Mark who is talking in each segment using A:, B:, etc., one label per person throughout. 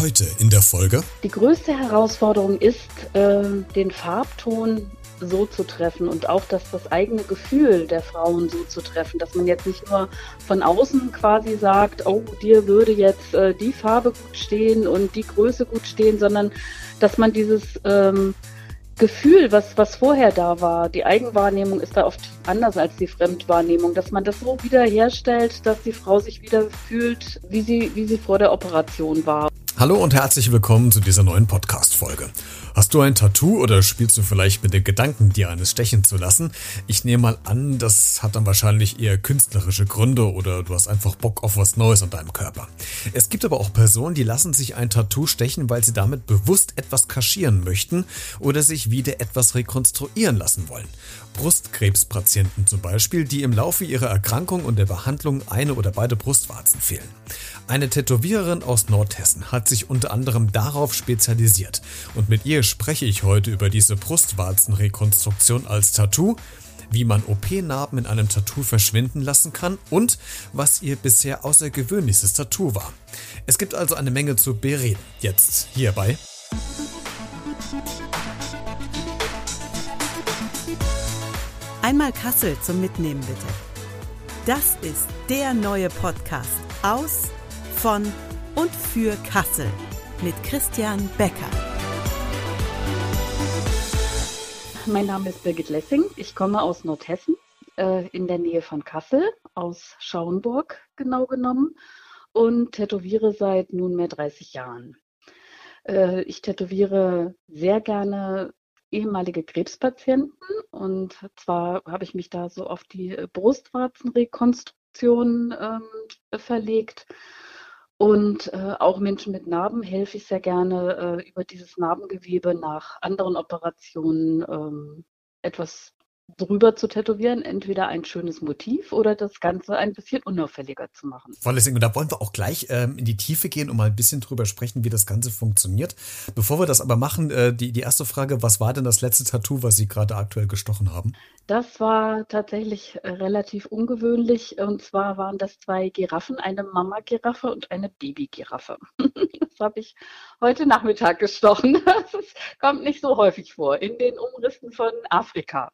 A: Heute in der Folge.
B: Die größte Herausforderung ist, äh, den Farbton so zu treffen und auch das, das eigene Gefühl der Frauen so zu treffen, dass man jetzt nicht nur von außen quasi sagt, oh, dir würde jetzt äh, die Farbe gut stehen und die Größe gut stehen, sondern dass man dieses ähm, Gefühl, was, was vorher da war, die Eigenwahrnehmung ist da oft anders als die Fremdwahrnehmung, dass man das so wiederherstellt, dass die Frau sich wieder fühlt, wie sie, wie sie vor der Operation war.
A: Hallo und herzlich willkommen zu dieser neuen Podcast-Folge. Hast du ein Tattoo oder spielst du vielleicht mit dem Gedanken, dir eines stechen zu lassen? Ich nehme mal an, das hat dann wahrscheinlich eher künstlerische Gründe oder du hast einfach Bock auf was Neues an deinem Körper. Es gibt aber auch Personen, die lassen sich ein Tattoo stechen, weil sie damit bewusst etwas kaschieren möchten oder sich wieder etwas rekonstruieren lassen wollen. Brustkrebspatienten zum Beispiel, die im Laufe ihrer Erkrankung und der Behandlung eine oder beide Brustwarzen fehlen. Eine Tätowiererin aus Nordhessen hat sich unter anderem darauf spezialisiert und mit ihr spreche ich heute über diese Brustwarzenrekonstruktion als Tattoo, wie man OP-Narben in einem Tattoo verschwinden lassen kann und was ihr bisher außergewöhnlichstes Tattoo war. Es gibt also eine Menge zu bereden. Jetzt hierbei.
C: Einmal Kassel zum Mitnehmen bitte. Das ist der neue Podcast aus, von und für Kassel mit Christian Becker.
B: Mein Name ist Birgit Lessing. Ich komme aus Nordhessen, äh, in der Nähe von Kassel, aus Schauenburg genau genommen, und tätowiere seit nunmehr 30 Jahren. Äh, ich tätowiere sehr gerne ehemalige Krebspatienten und zwar habe ich mich da so auf die Brustwarzenrekonstruktion ähm, verlegt und äh, auch Menschen mit Narben helfe ich sehr gerne äh, über dieses Narbengewebe nach anderen Operationen ähm, etwas drüber zu tätowieren, entweder ein schönes Motiv oder das Ganze ein bisschen unauffälliger zu machen.
A: Voll deswegen, da wollen wir auch gleich ähm, in die Tiefe gehen und mal ein bisschen drüber sprechen, wie das Ganze funktioniert. Bevor wir das aber machen, äh, die, die erste Frage, was war denn das letzte Tattoo, was Sie gerade aktuell gestochen haben?
B: Das war tatsächlich äh, relativ ungewöhnlich. Und zwar waren das zwei Giraffen, eine Mama-Giraffe und eine Baby-Giraffe. das habe ich heute Nachmittag gestochen. Das kommt nicht so häufig vor in den Umrissen von Afrika,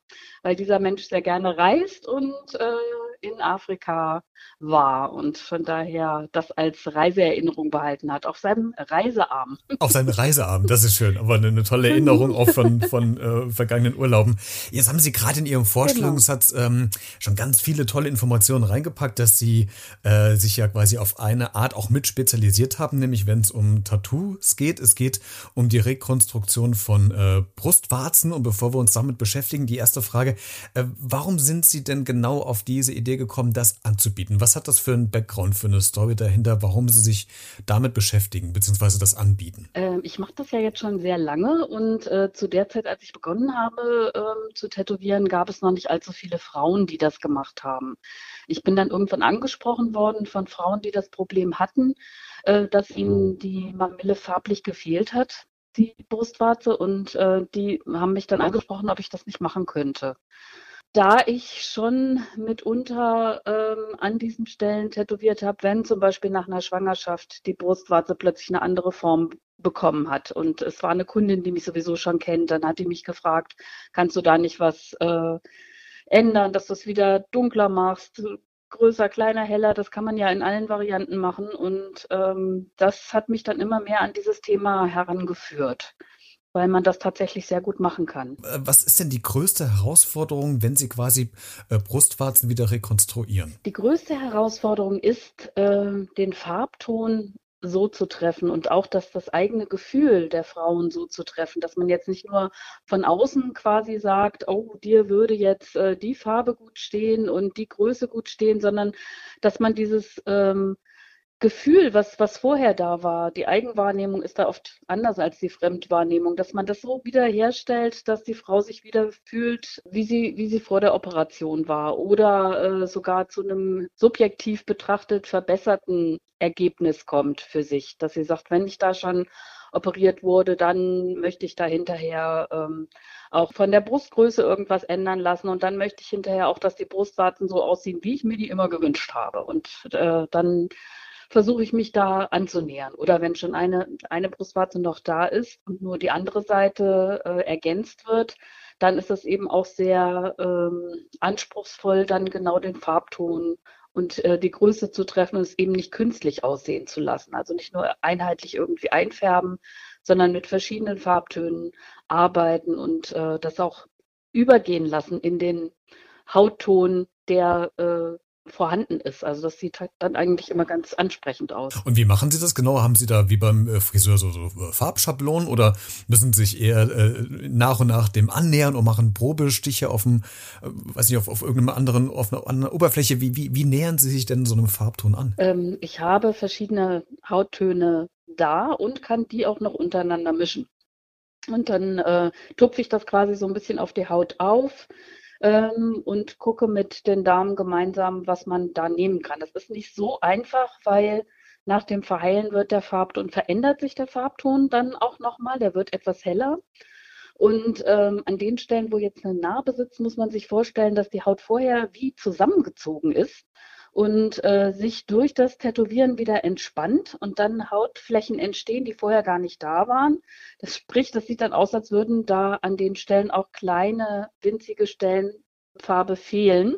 B: weil dieser Mensch sehr gerne reist und äh, in Afrika war und von daher das als Reiseerinnerung behalten hat, auf seinem Reisearm.
A: Auf seinem Reisearm, das ist schön, aber eine, eine tolle Erinnerung auch von, von äh, vergangenen Urlauben. Jetzt haben Sie gerade in Ihrem Vorstellungssatz genau. ähm, schon ganz viele tolle Informationen reingepackt, dass Sie äh, sich ja quasi auf eine Art auch mit spezialisiert haben, nämlich wenn es um Tattoos geht. Es geht um die Rekonstruktion von äh, Brustwarzen und bevor wir uns damit beschäftigen, die erste Frage, äh, warum sind Sie denn genau auf diese Idee gekommen, das anzubieten? Was hat das für einen Background, für eine Story dahinter, warum Sie sich damit beschäftigen bzw. das anbieten?
B: Ähm, ich mache das ja jetzt schon sehr lange und äh, zu der Zeit, als ich begonnen habe ähm, zu tätowieren, gab es noch nicht allzu viele Frauen, die das gemacht haben. Ich bin dann irgendwann angesprochen worden von Frauen, die das Problem hatten, äh, dass ihnen die Mamille farblich gefehlt hat die Brustwarze und äh, die haben mich dann angesprochen, ob ich das nicht machen könnte da ich schon mitunter ähm, an diesen Stellen tätowiert habe, wenn zum Beispiel nach einer Schwangerschaft die Brustwarze plötzlich eine andere Form bekommen hat. Und es war eine Kundin, die mich sowieso schon kennt. Dann hat die mich gefragt, kannst du da nicht was äh, ändern, dass du es wieder dunkler machst, größer, kleiner, heller. Das kann man ja in allen Varianten machen. Und ähm, das hat mich dann immer mehr an dieses Thema herangeführt weil man das tatsächlich sehr gut machen kann.
A: Äh, was ist denn die größte Herausforderung, wenn Sie quasi äh, Brustwarzen wieder rekonstruieren?
B: Die größte Herausforderung ist, äh, den Farbton so zu treffen und auch dass das eigene Gefühl der Frauen so zu treffen, dass man jetzt nicht nur von außen quasi sagt, oh, dir würde jetzt äh, die Farbe gut stehen und die Größe gut stehen, sondern dass man dieses ähm, Gefühl, was, was vorher da war, die Eigenwahrnehmung ist da oft anders als die Fremdwahrnehmung, dass man das so wiederherstellt, dass die Frau sich wieder fühlt, wie sie, wie sie vor der Operation war oder äh, sogar zu einem subjektiv betrachtet verbesserten Ergebnis kommt für sich, dass sie sagt, wenn ich da schon operiert wurde, dann möchte ich da hinterher ähm, auch von der Brustgröße irgendwas ändern lassen und dann möchte ich hinterher auch, dass die Brustwarzen so aussehen, wie ich mir die immer gewünscht habe. Und äh, dann versuche ich mich da anzunähern. Oder wenn schon eine, eine Brustwarze noch da ist und nur die andere Seite äh, ergänzt wird, dann ist es eben auch sehr ähm, anspruchsvoll, dann genau den Farbton und äh, die Größe zu treffen und es eben nicht künstlich aussehen zu lassen. Also nicht nur einheitlich irgendwie einfärben, sondern mit verschiedenen Farbtönen arbeiten und äh, das auch übergehen lassen in den Hautton, der äh, vorhanden ist. Also das sieht halt dann eigentlich immer ganz ansprechend aus.
A: Und wie machen Sie das genau? Haben Sie da wie beim äh, Friseur so, so äh, Farbschablonen oder müssen Sie sich eher äh, nach und nach dem annähern und machen Probestiche auf dem, äh, weiß nicht, auf, auf irgendeinem anderen, auf einer anderen Oberfläche? Wie, wie, wie nähern Sie sich denn so einem Farbton an?
B: Ähm, ich habe verschiedene Hauttöne da und kann die auch noch untereinander mischen. Und dann äh, tupfe ich das quasi so ein bisschen auf die Haut auf ähm, und gucke mit den Damen gemeinsam, was man da nehmen kann. Das ist nicht so einfach, weil nach dem Verheilen wird der Farbton, verändert sich der Farbton dann auch nochmal, der wird etwas heller. Und ähm, an den Stellen, wo jetzt eine Narbe sitzt, muss man sich vorstellen, dass die Haut vorher wie zusammengezogen ist und äh, sich durch das Tätowieren wieder entspannt und dann Hautflächen entstehen, die vorher gar nicht da waren. Das spricht, das sieht dann aus, als würden da an den Stellen auch kleine, winzige Stellen Farbe fehlen,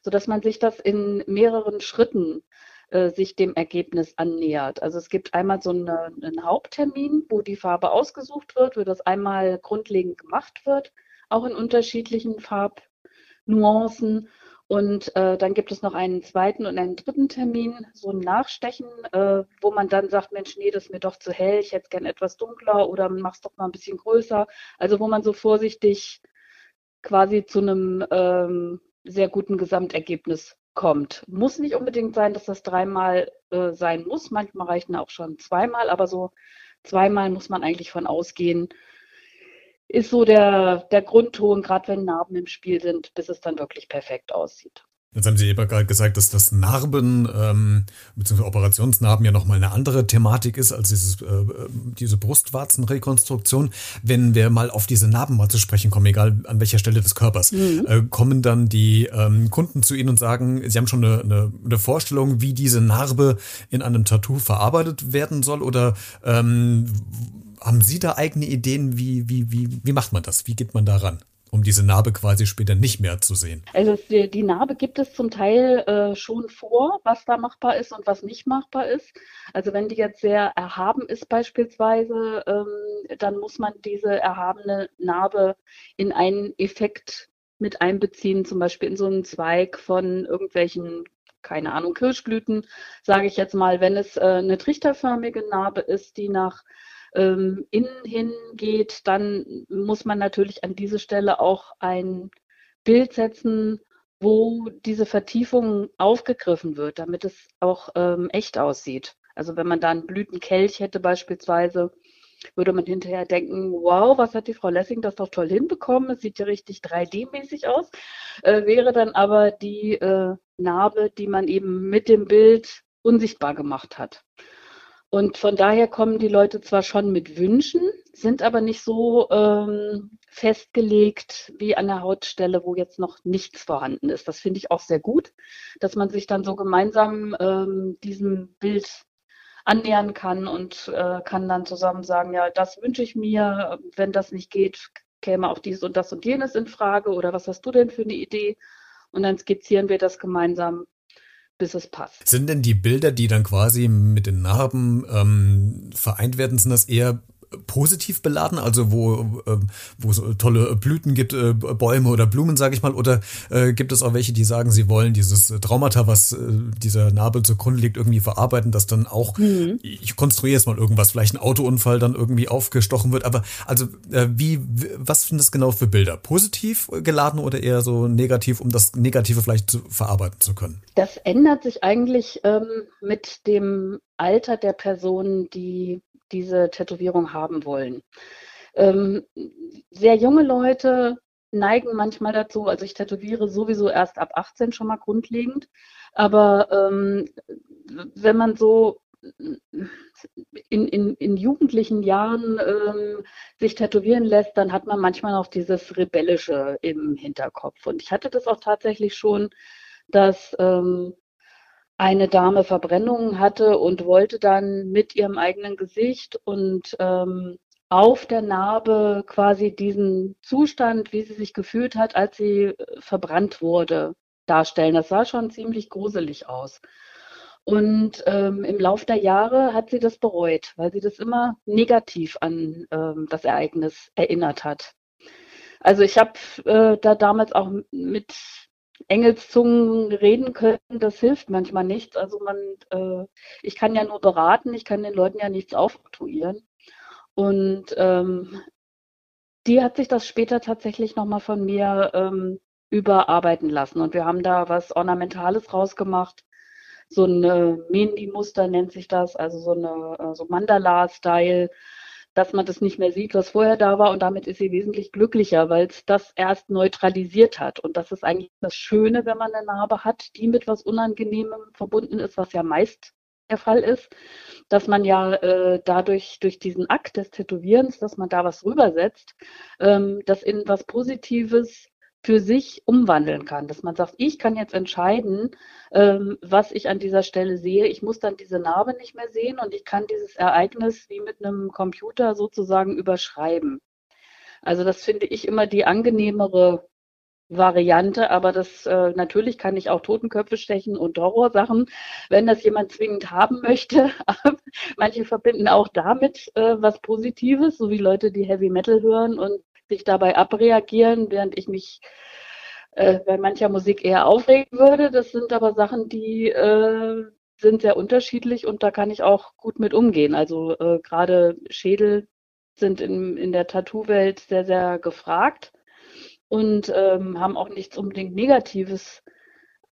B: sodass man sich das in mehreren Schritten äh, sich dem Ergebnis annähert. Also es gibt einmal so eine, einen Haupttermin, wo die Farbe ausgesucht wird, wo das einmal grundlegend gemacht wird, auch in unterschiedlichen Farbnuancen. Und äh, dann gibt es noch einen zweiten und einen dritten Termin, so ein Nachstechen, äh, wo man dann sagt, Mensch, nee, das ist mir doch zu hell, ich hätte gern etwas dunkler oder mach's doch mal ein bisschen größer. Also wo man so vorsichtig quasi zu einem ähm, sehr guten Gesamtergebnis kommt. Muss nicht unbedingt sein, dass das dreimal äh, sein muss. Manchmal reichen auch schon zweimal, aber so zweimal muss man eigentlich von ausgehen, ist so der, der Grundton, gerade wenn Narben im Spiel sind, bis es dann wirklich perfekt aussieht.
A: Jetzt haben Sie eben gerade gesagt, dass das Narben ähm, bzw. Operationsnarben ja nochmal eine andere Thematik ist als dieses, äh, diese Brustwarzenrekonstruktion. Wenn wir mal auf diese Narben mal zu sprechen kommen, egal an welcher Stelle des Körpers, mhm. äh, kommen dann die ähm, Kunden zu Ihnen und sagen, Sie haben schon eine, eine, eine, Vorstellung, wie diese Narbe in einem Tattoo verarbeitet werden soll oder ähm, haben Sie da eigene Ideen, wie, wie, wie, wie macht man das? Wie geht man da ran? um diese Narbe quasi später nicht mehr zu sehen?
B: Also die, die Narbe gibt es zum Teil äh, schon vor, was da machbar ist und was nicht machbar ist. Also wenn die jetzt sehr erhaben ist beispielsweise, ähm, dann muss man diese erhabene Narbe in einen Effekt mit einbeziehen, zum Beispiel in so einen Zweig von irgendwelchen keine Ahnung, Kirschblüten, sage ich jetzt mal, wenn es äh, eine trichterförmige Narbe ist, die nach ähm, innen hingeht, dann muss man natürlich an diese Stelle auch ein Bild setzen, wo diese Vertiefung aufgegriffen wird, damit es auch ähm, echt aussieht. Also wenn man da einen Blütenkelch hätte beispielsweise, würde man hinterher denken, wow, was hat die Frau Lessing das doch toll hinbekommen, es sieht ja richtig 3D-mäßig aus, äh, wäre dann aber die äh, Narbe, die man eben mit dem Bild unsichtbar gemacht hat. Und von daher kommen die Leute zwar schon mit Wünschen, sind aber nicht so ähm, festgelegt wie an der Hautstelle, wo jetzt noch nichts vorhanden ist. Das finde ich auch sehr gut, dass man sich dann so gemeinsam ähm, diesem Bild annähern kann und äh, kann dann zusammen sagen, ja, das wünsche ich mir, wenn das nicht geht, käme auch dies und das und jenes in Frage oder was hast du denn für eine Idee? Und dann skizzieren wir das gemeinsam bis es passt.
A: Sind denn die Bilder, die dann quasi mit den Narben ähm, vereint werden, sind das eher positiv beladen, also wo, äh, wo es tolle Blüten gibt, äh, Bäume oder Blumen, sage ich mal, oder äh, gibt es auch welche, die sagen, sie wollen dieses Traumata, was äh, dieser Nabel zugrunde liegt, irgendwie verarbeiten, dass dann auch, mhm. ich konstruiere jetzt mal irgendwas, vielleicht ein Autounfall dann irgendwie aufgestochen wird, aber also äh, wie, was sind das genau für Bilder? Positiv geladen oder eher so negativ, um das Negative vielleicht zu, verarbeiten zu können?
B: Das ändert sich eigentlich ähm, mit dem Alter der Person, die diese Tätowierung haben wollen. Ähm, sehr junge Leute neigen manchmal dazu, also ich tätowiere sowieso erst ab 18 schon mal grundlegend, aber ähm, wenn man so in, in, in jugendlichen Jahren ähm, sich tätowieren lässt, dann hat man manchmal noch dieses Rebellische im Hinterkopf. Und ich hatte das auch tatsächlich schon, dass ähm, eine Dame Verbrennungen hatte und wollte dann mit ihrem eigenen Gesicht und ähm, auf der Narbe quasi diesen Zustand, wie sie sich gefühlt hat, als sie äh, verbrannt wurde, darstellen. Das sah schon ziemlich gruselig aus. Und ähm, im Laufe der Jahre hat sie das bereut, weil sie das immer negativ an ähm, das Ereignis erinnert hat. Also ich habe äh, da damals auch mit Engelszungen reden können, das hilft manchmal nichts. Also man, äh, ich kann ja nur beraten, ich kann den Leuten ja nichts aufoktroyieren. Und ähm, die hat sich das später tatsächlich nochmal von mir ähm, überarbeiten lassen. Und wir haben da was Ornamentales rausgemacht. So ein Mendi-Muster nennt sich das, also so eine äh, so Mandala-Style, dass man das nicht mehr sieht, was vorher da war. Und damit ist sie wesentlich glücklicher, weil es das erst neutralisiert hat. Und das ist eigentlich das Schöne, wenn man eine Narbe hat, die mit was Unangenehmem verbunden ist, was ja meist der Fall ist, dass man ja äh, dadurch, durch diesen Akt des Tätowierens, dass man da was rübersetzt, ähm, das in was Positives für sich umwandeln kann, dass man sagt, ich kann jetzt entscheiden, ähm, was ich an dieser Stelle sehe. Ich muss dann diese Narbe nicht mehr sehen und ich kann dieses Ereignis wie mit einem Computer sozusagen überschreiben. Also das finde ich immer die angenehmere Variante, aber das äh, natürlich kann ich auch Totenköpfe stechen und Horrorsachen, wenn das jemand zwingend haben möchte. Manche verbinden auch damit äh, was Positives, so wie Leute, die Heavy Metal hören und sich dabei abreagieren, während ich mich äh, bei mancher Musik eher aufregen würde. Das sind aber Sachen, die äh, sind sehr unterschiedlich und da kann ich auch gut mit umgehen. Also äh, gerade Schädel sind in, in der Tattoo-Welt sehr, sehr gefragt und ähm, haben auch nichts unbedingt Negatives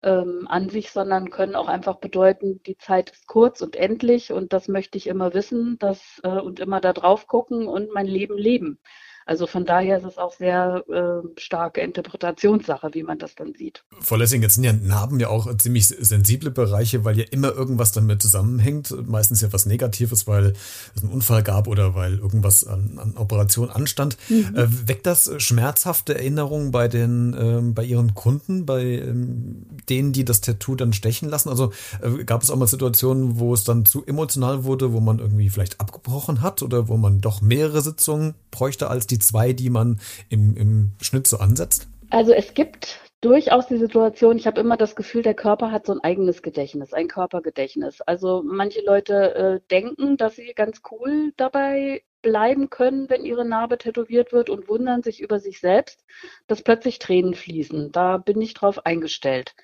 B: ähm, an sich, sondern können auch einfach bedeuten, die Zeit ist kurz und endlich und das möchte ich immer wissen das, äh, und immer da drauf gucken und mein Leben leben. Also von daher ist es auch sehr äh, starke Interpretationssache, wie man das dann sieht.
A: Frau Lessing, jetzt sind ja Narben ja auch ziemlich sensible Bereiche, weil ja immer irgendwas damit zusammenhängt. Meistens ja was Negatives, weil es einen Unfall gab oder weil irgendwas an, an Operation anstand. Mhm. Äh, weckt das schmerzhafte Erinnerungen bei den, ähm, bei Ihren Kunden, bei ähm, denen, die das Tattoo dann stechen lassen? Also äh, gab es auch mal Situationen, wo es dann zu emotional wurde, wo man irgendwie vielleicht abgebrochen hat oder wo man doch mehrere Sitzungen bräuchte als die zwei, die man im, im Schnitt so ansetzt?
B: Also es gibt durchaus die Situation, ich habe immer das Gefühl, der Körper hat so ein eigenes Gedächtnis, ein Körpergedächtnis. Also manche Leute äh, denken, dass sie ganz cool dabei bleiben können, wenn ihre Narbe tätowiert wird und wundern sich über sich selbst, dass plötzlich Tränen fließen. Da bin ich drauf eingestellt.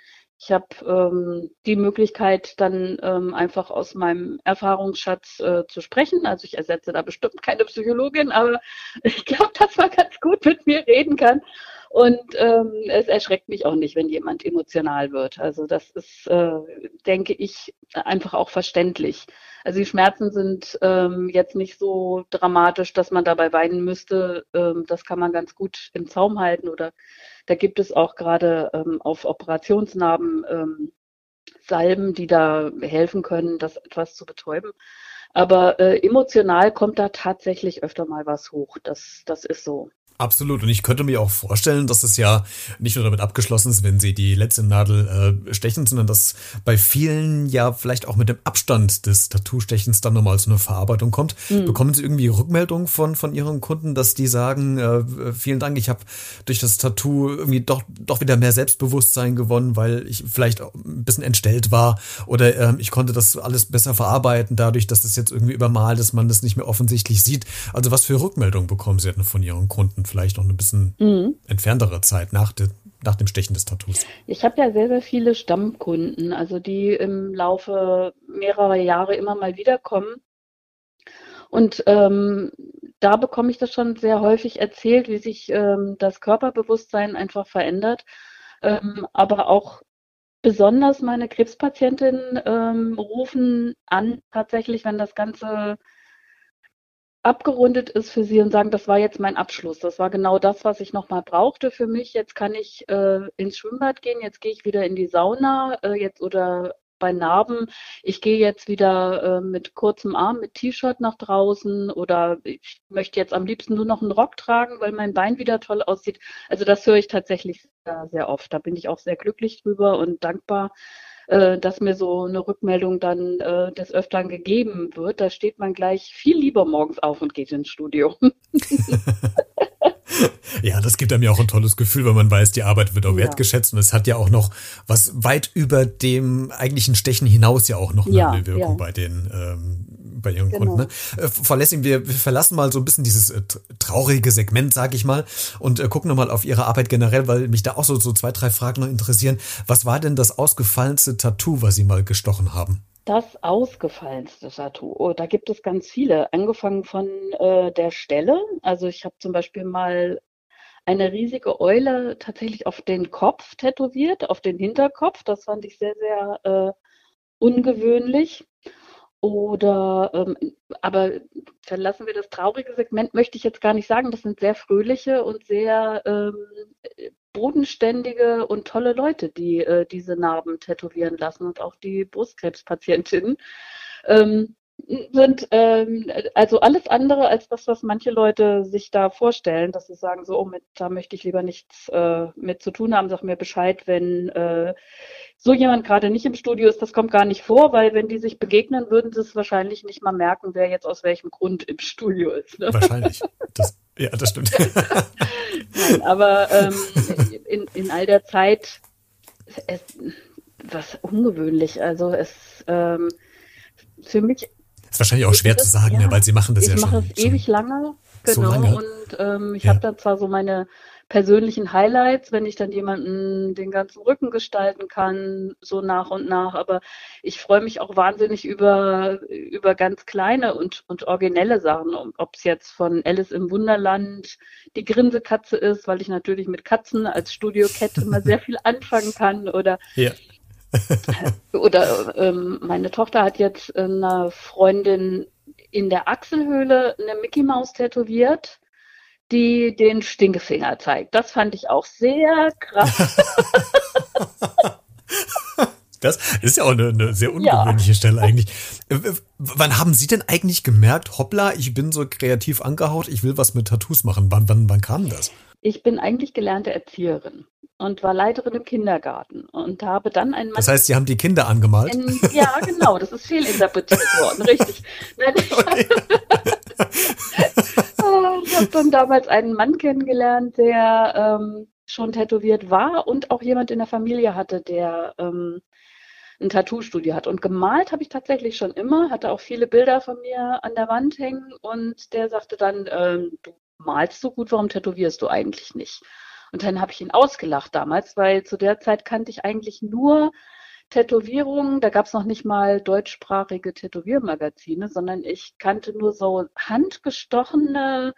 B: Ich habe ähm, die Möglichkeit, dann ähm, einfach aus meinem Erfahrungsschatz äh, zu sprechen. Also ich ersetze da bestimmt keine Psychologin, aber ich glaube, dass man ganz gut mit mir reden kann. Und ähm, es erschreckt mich auch nicht, wenn jemand emotional wird. Also das ist, äh, denke ich, einfach auch verständlich. Also die Schmerzen sind ähm, jetzt nicht so dramatisch, dass man dabei weinen müsste. Ähm, das kann man ganz gut im Zaum halten. Oder da gibt es auch gerade ähm, auf Operationsnarben ähm, Salben, die da helfen können, das etwas zu betäuben. Aber äh, emotional kommt da tatsächlich öfter mal was hoch. Das, das ist so.
A: Absolut. Und ich könnte mir auch vorstellen, dass es ja nicht nur damit abgeschlossen ist, wenn sie die letzte Nadel äh, stechen, sondern dass bei vielen ja vielleicht auch mit dem Abstand des Tattoo-Stechens dann nochmal so eine Verarbeitung kommt. Mhm. Bekommen Sie irgendwie Rückmeldungen von, von Ihren Kunden, dass die sagen, äh, vielen Dank, ich habe durch das Tattoo irgendwie doch, doch wieder mehr Selbstbewusstsein gewonnen, weil ich vielleicht ein bisschen entstellt war oder äh, ich konnte das alles besser verarbeiten, dadurch, dass das jetzt irgendwie übermalt ist, man das nicht mehr offensichtlich sieht. Also was für Rückmeldungen bekommen Sie denn von Ihren Kunden? Vielleicht noch ein bisschen mhm. entferntere Zeit nach, de, nach dem Stechen des Tattoos?
B: Ich habe ja sehr, sehr viele Stammkunden, also die im Laufe mehrerer Jahre immer mal wiederkommen. Und ähm, da bekomme ich das schon sehr häufig erzählt, wie sich ähm, das Körperbewusstsein einfach verändert. Ähm, aber auch besonders meine Krebspatientinnen ähm, rufen an, tatsächlich, wenn das Ganze abgerundet ist für Sie und sagen, das war jetzt mein Abschluss. Das war genau das, was ich nochmal brauchte für mich. Jetzt kann ich äh, ins Schwimmbad gehen, jetzt gehe ich wieder in die Sauna, äh, jetzt oder bei Narben, ich gehe jetzt wieder äh, mit kurzem Arm, mit T-Shirt nach draußen oder ich möchte jetzt am liebsten nur noch einen Rock tragen, weil mein Bein wieder toll aussieht. Also das höre ich tatsächlich sehr, sehr oft. Da bin ich auch sehr glücklich drüber und dankbar, äh, dass mir so eine Rückmeldung dann äh, des Öfteren gegeben wird. Da steht man gleich viel lieber morgens auf und geht ins Studio.
A: Ja, das gibt einem ja auch ein tolles Gefühl, weil man weiß, die Arbeit wird auch ja. wertgeschätzt und es hat ja auch noch was weit über dem eigentlichen Stechen hinaus ja auch noch eine ja, Wirkung ja. bei den ähm, bei ihren genau. Kunden. Ne? Äh, Frau Lessing, wir, wir verlassen mal so ein bisschen dieses äh, traurige Segment, sag ich mal, und äh, gucken nochmal auf Ihre Arbeit generell, weil mich da auch so, so zwei, drei Fragen noch interessieren. Was war denn das ausgefallenste Tattoo, was Sie mal gestochen haben?
B: Das ausgefallenste Tattoo. Oh, da gibt es ganz viele. Angefangen von äh, der Stelle. Also ich habe zum Beispiel mal eine riesige Eule tatsächlich auf den Kopf tätowiert, auf den Hinterkopf. Das fand ich sehr, sehr äh, ungewöhnlich. Oder, ähm, aber verlassen wir das traurige Segment, möchte ich jetzt gar nicht sagen. Das sind sehr fröhliche und sehr ähm, bodenständige und tolle Leute, die äh, diese Narben tätowieren lassen und auch die Brustkrebspatientinnen. Ähm, sind ähm, also alles andere als das, was manche Leute sich da vorstellen, dass sie sagen, so, oh, mit, da möchte ich lieber nichts äh, mit zu tun haben, sag mir Bescheid, wenn äh, so jemand gerade nicht im Studio ist, das kommt gar nicht vor, weil wenn die sich begegnen, würden sie es wahrscheinlich nicht mal merken, wer jetzt aus welchem Grund im Studio ist.
A: Ne? Wahrscheinlich. Das, ja, das stimmt.
B: Nein, aber ähm, in, in all der Zeit es, was ungewöhnlich. Also es ähm, für mich
A: ist wahrscheinlich auch schwer zu sagen, ja, ne, weil sie machen das ja schon.
B: Ich mache
A: es
B: ewig lange, genau. So lange. Und ähm, ich ja. habe dann zwar so meine persönlichen Highlights, wenn ich dann jemanden den ganzen Rücken gestalten kann, so nach und nach. Aber ich freue mich auch wahnsinnig über, über ganz kleine und, und originelle Sachen. Ob es jetzt von Alice im Wunderland die Grinsekatze ist, weil ich natürlich mit Katzen als Studio-Cat immer sehr viel anfangen kann oder ja. Oder ähm, meine Tochter hat jetzt eine Freundin in der Achselhöhle eine Mickey Maus tätowiert, die den Stinkefinger zeigt. Das fand ich auch sehr krass.
A: Das ist ja auch eine, eine sehr ungewöhnliche ja. Stelle eigentlich. Wann haben Sie denn eigentlich gemerkt, hoppla, ich bin so kreativ angehaut, ich will was mit Tattoos machen? Wann, wann, wann kam das?
B: Ich bin eigentlich gelernte Erzieherin und war Leiterin im Kindergarten und habe dann einen Mann.
A: Das heißt, Sie haben die Kinder angemalt?
B: In, ja, genau, das ist fehlinterpretiert worden, richtig. Nein, okay. ich habe dann damals einen Mann kennengelernt, der ähm, schon tätowiert war und auch jemand in der Familie hatte, der ähm, ein Tattoo-Studio hat. Und gemalt habe ich tatsächlich schon immer, hatte auch viele Bilder von mir an der Wand hängen und der sagte dann, ähm, du malst so gut, warum tätowierst du eigentlich nicht? Und dann habe ich ihn ausgelacht damals, weil zu der Zeit kannte ich eigentlich nur Tätowierungen. Da gab es noch nicht mal deutschsprachige Tätowiermagazine, sondern ich kannte nur so handgestochene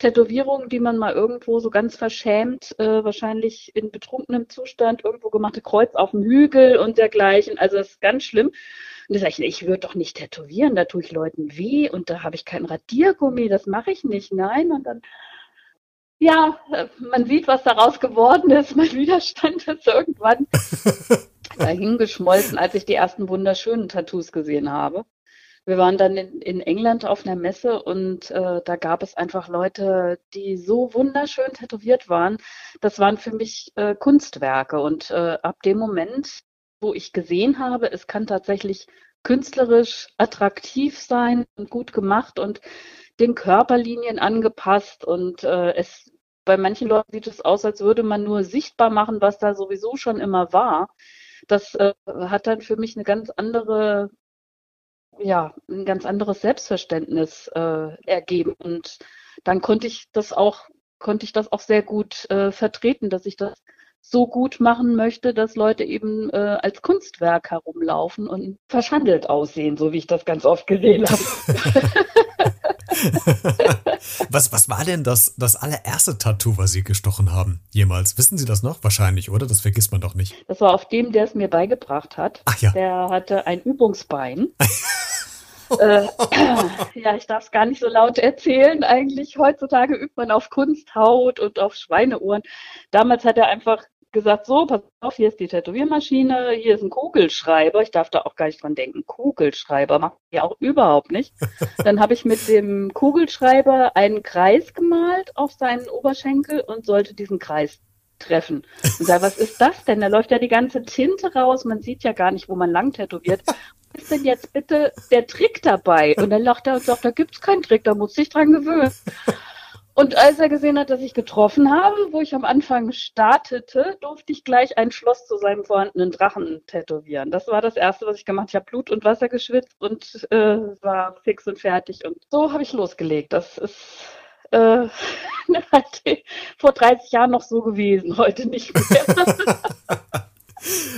B: Tätowierungen, die man mal irgendwo so ganz verschämt, äh, wahrscheinlich in betrunkenem Zustand, irgendwo gemachte Kreuz auf dem Hügel und dergleichen. Also das ist ganz schlimm. Und da sage ich, ich würde doch nicht tätowieren, da tue ich Leuten weh und da habe ich kein Radiergummi, das mache ich nicht. Nein, und dann ja, man sieht, was daraus geworden ist. Mein Widerstand ist irgendwann dahingeschmolzen, als ich die ersten wunderschönen Tattoos gesehen habe. Wir waren dann in, in England auf einer Messe und äh, da gab es einfach Leute, die so wunderschön tätowiert waren. Das waren für mich äh, Kunstwerke. Und äh, ab dem Moment, wo ich gesehen habe, es kann tatsächlich künstlerisch attraktiv sein und gut gemacht und den Körperlinien angepasst und äh, es bei manchen Leuten sieht es aus, als würde man nur sichtbar machen, was da sowieso schon immer war. Das äh, hat dann für mich eine ganz andere, ja, ein ganz anderes Selbstverständnis äh, ergeben. Und dann konnte ich das auch, konnte ich das auch sehr gut äh, vertreten, dass ich das so gut machen möchte, dass Leute eben äh, als Kunstwerk herumlaufen und verschandelt aussehen, so wie ich das ganz oft gesehen habe.
A: was, was war denn das, das allererste Tattoo, was Sie gestochen haben jemals? Wissen Sie das noch? Wahrscheinlich, oder? Das vergisst man doch nicht.
B: Das war auf dem, der es mir beigebracht hat.
A: Ach ja.
B: Der hatte ein Übungsbein. äh, ja, ich darf es gar nicht so laut erzählen. Eigentlich heutzutage übt man auf Kunsthaut und auf Schweineohren. Damals hat er einfach gesagt, so, pass auf, hier ist die Tätowiermaschine, hier ist ein Kugelschreiber. Ich darf da auch gar nicht dran denken. Kugelschreiber macht ja auch überhaupt nicht. Dann habe ich mit dem Kugelschreiber einen Kreis gemalt auf seinen Oberschenkel und sollte diesen Kreis treffen. Und sage, was ist das denn? Da läuft ja die ganze Tinte raus, man sieht ja gar nicht, wo man lang tätowiert. Ist denn jetzt bitte der Trick dabei? Und dann lacht er und sagt, da gibt's keinen Trick, da muss sich dran gewöhnen. Und als er gesehen hat, dass ich getroffen habe, wo ich am Anfang startete, durfte ich gleich ein Schloss zu seinem vorhandenen Drachen tätowieren. Das war das Erste, was ich gemacht habe. Ich habe Blut und Wasser geschwitzt und äh, war fix und fertig. Und so habe ich losgelegt. Das ist äh, vor 30 Jahren noch so gewesen, heute nicht mehr.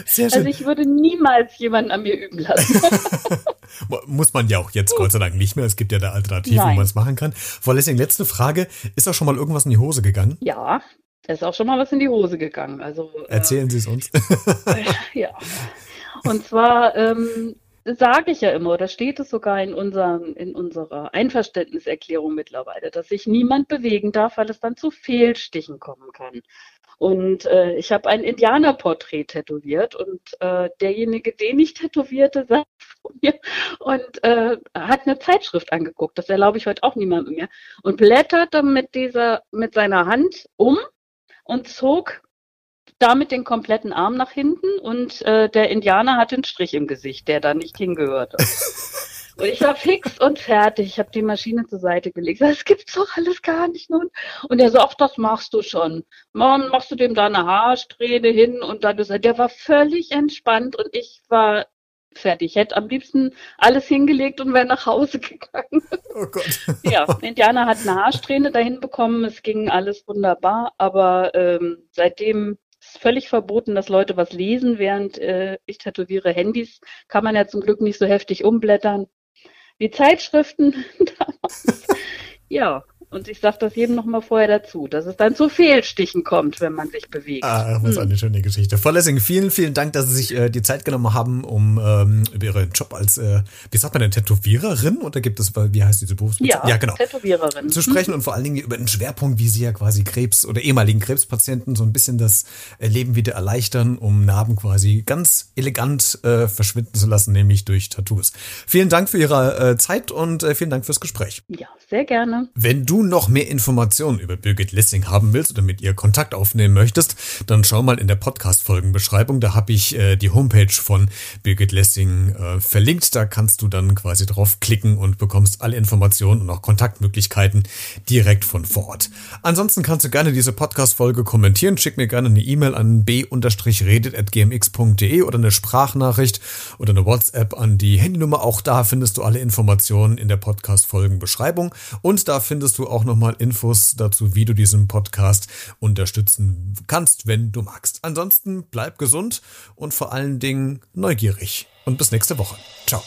B: Sehr schön. Also ich würde niemals jemanden an mir üben lassen.
A: Muss man ja auch jetzt Gott sei Dank nicht mehr. Es gibt ja da Alternativen, Nein. wo man es machen kann. Frau Lessing, letzte Frage. Ist auch schon mal irgendwas in die Hose gegangen?
B: Ja, es ist auch schon mal was in die Hose gegangen. Also,
A: Erzählen äh, Sie es uns.
B: ja. Und zwar ähm, sage ich ja immer, oder steht es sogar in, unserem, in unserer Einverständniserklärung mittlerweile, dass sich niemand bewegen darf, weil es dann zu Fehlstichen kommen kann. Und äh, ich habe ein Indianerporträt tätowiert und äh, derjenige, den ich tätowierte, saß vor mir und äh, hat eine Zeitschrift angeguckt. Das erlaube ich heute auch niemandem mehr. Und blätterte mit dieser, mit seiner Hand um und zog damit den kompletten Arm nach hinten und äh, der Indianer hat einen Strich im Gesicht, der da nicht hingehörte. Und ich war fix und fertig. Ich habe die Maschine zur Seite gelegt. Das gibt's doch alles gar nicht nun. Und er so, ach, das machst du schon. Morgen machst du dem da eine Haarsträhne hin und dann ist der war völlig entspannt und ich war fertig. Ich hätte am liebsten alles hingelegt und wäre nach Hause gegangen. Oh Gott. ja, Indianer hat eine Haarsträhne dahin bekommen. Es ging alles wunderbar, aber ähm, seitdem völlig verboten, dass Leute was lesen, während äh, ich tätowiere. Handys kann man ja zum Glück nicht so heftig umblättern die Zeitschriften damals. Ja, und ich sage das jedem nochmal vorher dazu, dass es dann zu Fehlstichen kommt, wenn man sich bewegt.
A: Ah, das ist hm. eine schöne Geschichte. Frau Lessing, vielen, vielen Dank, dass Sie sich äh, die Zeit genommen haben, um ähm, über Ihren Job als, äh, wie sagt man denn, Tätowiererin? Oder gibt es, wie heißt diese Berufsbezeichnung?
B: Ja, ja, genau. Tätowiererin.
A: Zu sprechen mhm. und vor allen Dingen über einen Schwerpunkt, wie Sie ja quasi Krebs oder ehemaligen Krebspatienten so ein bisschen das Leben wieder erleichtern, um Narben quasi ganz elegant äh, verschwinden zu lassen, nämlich durch Tattoos. Vielen Dank für Ihre äh, Zeit und äh, vielen Dank fürs Gespräch.
B: Ja, sehr gerne.
A: Wenn du noch mehr Informationen über Birgit Lessing haben willst oder mit ihr Kontakt aufnehmen möchtest, dann schau mal in der Podcast-Folgenbeschreibung. Da habe ich äh, die Homepage von Birgit Lessing äh, verlinkt. Da kannst du dann quasi draufklicken und bekommst alle Informationen und auch Kontaktmöglichkeiten direkt von vor Ort. Ansonsten kannst du gerne diese Podcast-Folge kommentieren. Schick mir gerne eine E-Mail an b-redet.gmx.de oder eine Sprachnachricht oder eine WhatsApp an die Handynummer. Auch da findest du alle Informationen in der Podcast-Folgenbeschreibung. Und da findest du auch nochmal Infos dazu, wie du diesen Podcast unterstützen kannst, wenn du magst. Ansonsten bleib gesund und vor allen Dingen neugierig. Und bis nächste Woche. Ciao.